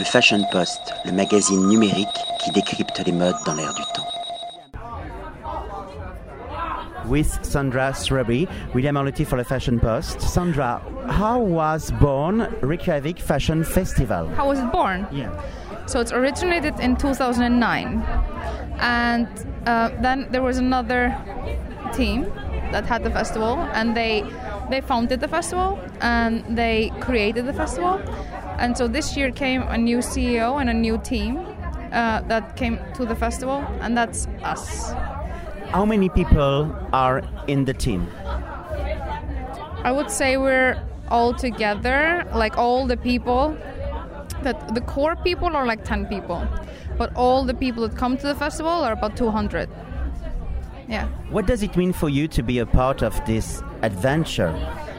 le Fashion Post, le magazine numérique qui décrypte les modes dans l'air du temps. With Sandra Sraby, William Arlotti for the Fashion Post. Sandra, how was born Reykjavik Fashion Festival? How was it born? Yeah. So it's originated in 2009, and uh, then there was another team that had the festival, and they they founded the festival and they created the festival. And so this year came a new CEO and a new team uh, that came to the festival, and that's us. How many people are in the team? I would say we're all together, like all the people that the core people are like 10 people, but all the people that come to the festival are about 200. Yeah. What does it mean for you to be a part of this adventure?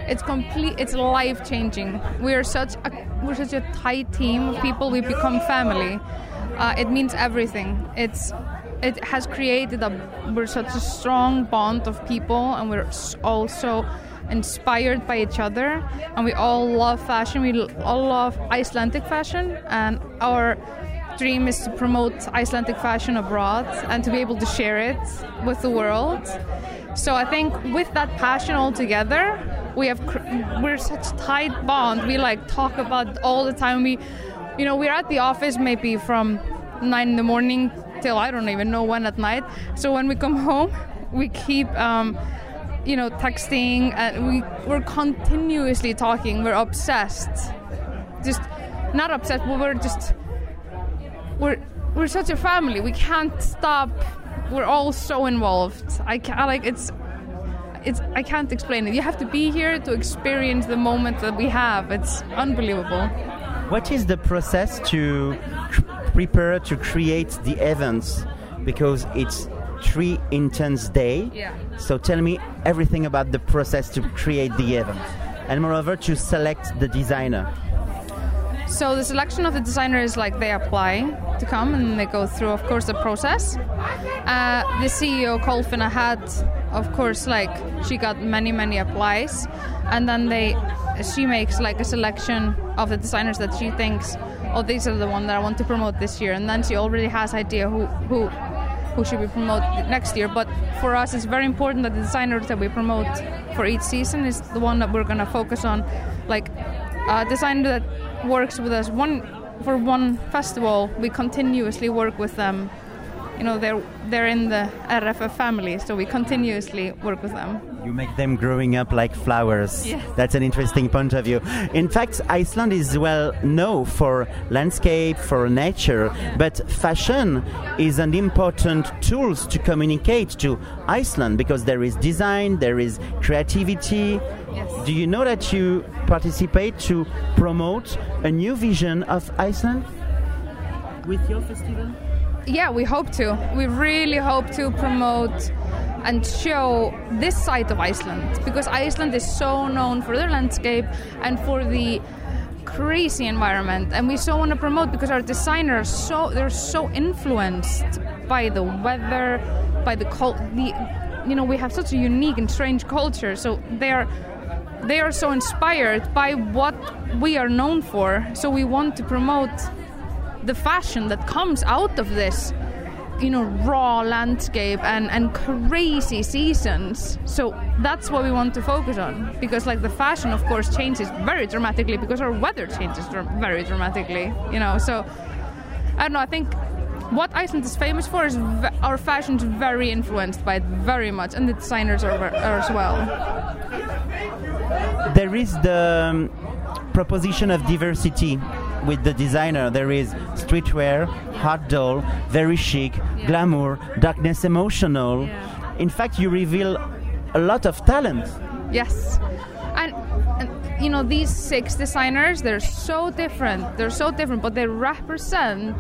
It's complete. It's life changing. We are such a we're such a tight team of people. We become family. Uh, it means everything. It's it has created a we're such a strong bond of people, and we're also inspired by each other, and we all love fashion. We all love Icelandic fashion, and our dream is to promote Icelandic fashion abroad and to be able to share it with the world. So I think with that passion all together, we have we're such tight bond. We like talk about all the time. We, you know, we're at the office maybe from nine in the morning till I don't even know when at night. So when we come home, we keep. Um, you know, texting, and we we're continuously talking. We're obsessed, just not obsessed, but we're just we're we're such a family. We can't stop. We're all so involved. I can't like it's it's I can't explain it. You have to be here to experience the moment that we have. It's unbelievable. What is the process to prepare to create the events? Because it's three intense day. Yeah. So tell me everything about the process to create the event, and moreover to select the designer. So the selection of the designer is like they apply to come and they go through, of course, the process. Uh, the CEO Kolfinna had, of course, like she got many many applies, and then they she makes like a selection of the designers that she thinks, oh, these are the one that I want to promote this year, and then she already has idea who who who should we promote next year. But for us, it's very important that the designers that we promote for each season is the one that we're going to focus on, like a designer that works with us one for one festival. We continuously work with them. You know, they're they're in the RFF family, so we continuously work with them. You make them growing up like flowers. Yeah. That's an interesting point of view. In fact, Iceland is well known for landscape, for nature, but fashion is an important tool to communicate to Iceland because there is design, there is creativity. Yes. Do you know that you participate to promote a new vision of Iceland with your festival? Yeah, we hope to. We really hope to promote and show this side of Iceland because Iceland is so known for their landscape and for the crazy environment and we so want to promote because our designers so they're so influenced by the weather by the cult the you know we have such a unique and strange culture so they are they are so inspired by what we are known for so we want to promote the fashion that comes out of this you know raw landscape and and crazy seasons. So that's what we want to focus on because like the fashion of course changes very dramatically because our weather changes very dramatically you know. So i don't know i think what Iceland is famous for is our fashion is very influenced by it very much, and the designers are, are as well. There is the um, proposition of diversity with the designer. There is streetwear, hot doll, very chic, glamour, darkness, emotional. Yeah. In fact, you reveal a lot of talent. Yes. And, and you know, these six designers, they're so different. They're so different, but they represent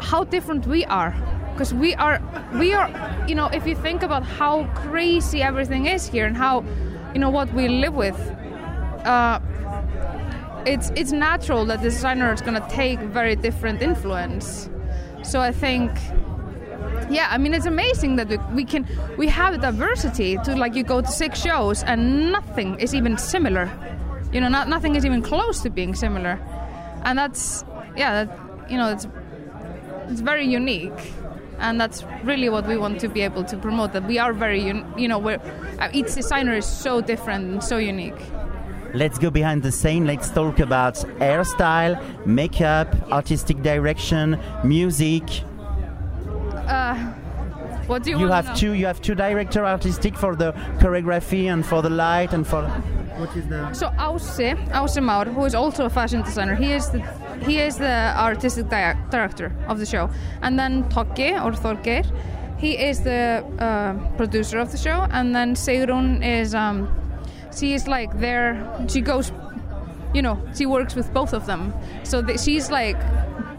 how different we are. Because we are, we are, you know, if you think about how crazy everything is here and how, you know, what we live with, uh, it's it's natural that the designer is going to take very different influence. So I think yeah i mean it's amazing that we, we can we have a diversity to like you go to six shows and nothing is even similar you know not, nothing is even close to being similar and that's yeah, that, you know, it's it's very unique, and that's really what we want to be able to promote. That we are very, you know, where uh, each designer is so different and so unique. Let's go behind the scene. Let's talk about hairstyle, makeup, artistic direction, music. Uh, what do you, You want have to know? two. You have two director artistic for the choreography and for the light and for. What is the? So Ause, Ause Maur, who is also a fashion designer, he is the he is the artistic di- director of the show. And then Toki or Þorgeir, he is the uh, producer of the show. And then Seirun is um, she is like there. She goes, you know, she works with both of them. So th- she's like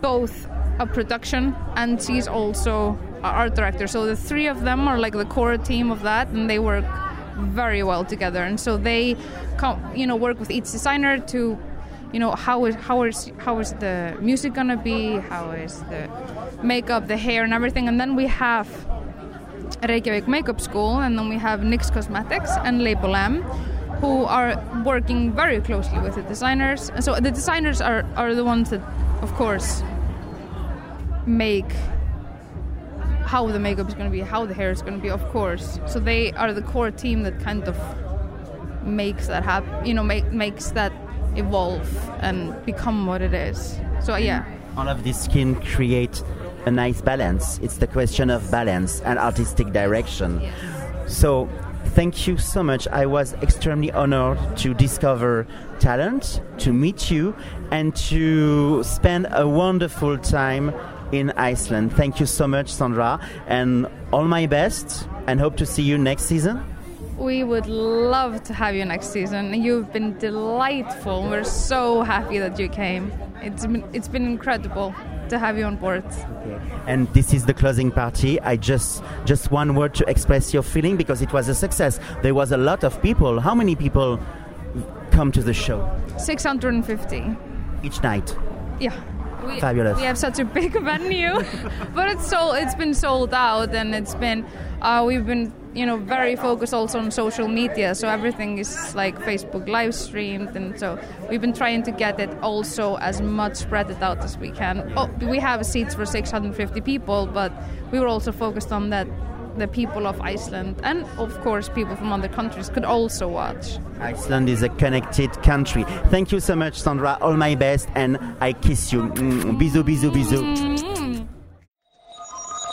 both a production and she's also a art director. So the three of them are like the core team of that, and they work very well together. And so they, come, you know, work with each designer to, you know, how is how is how is the music gonna be? How is the makeup, the hair, and everything? And then we have Reykjavik Makeup School, and then we have NYX Cosmetics and Label M, who are working very closely with the designers. And so the designers are, are the ones that, of course, make how the makeup is going to be, how the hair is going to be, of course. So they are the core team that kind of makes that happen, you know, make, makes that evolve and become what it is. So mm-hmm. yeah. All of this can create a nice balance. It's the question of balance and artistic direction. So, thank you so much. I was extremely honored to discover talent, to meet you, and to spend a wonderful time in Iceland. Thank you so much, Sandra, and all my best, and hope to see you next season. We would love to have you next season. You've been delightful. We're so happy that you came. It's been, it's been incredible to have you on board. And this is the closing party. I just just one word to express your feeling because it was a success. There was a lot of people. How many people come to the show 650. each night? Yeah. We, Fabulous. We have such a big venue, but it's sold. It's been sold out, and it's been. Uh, we've been, you know, very focused also on social media. So everything is like Facebook live streamed, and so we've been trying to get it also as much spread it out as we can. Oh, we have seats for 650 people, but we were also focused on that the people of Iceland and of course people from other countries could also watch. Iceland is a connected country. Thank you so much, Sandra. All my best, and I kiss you. Mm, Bisous, bisous, bisous.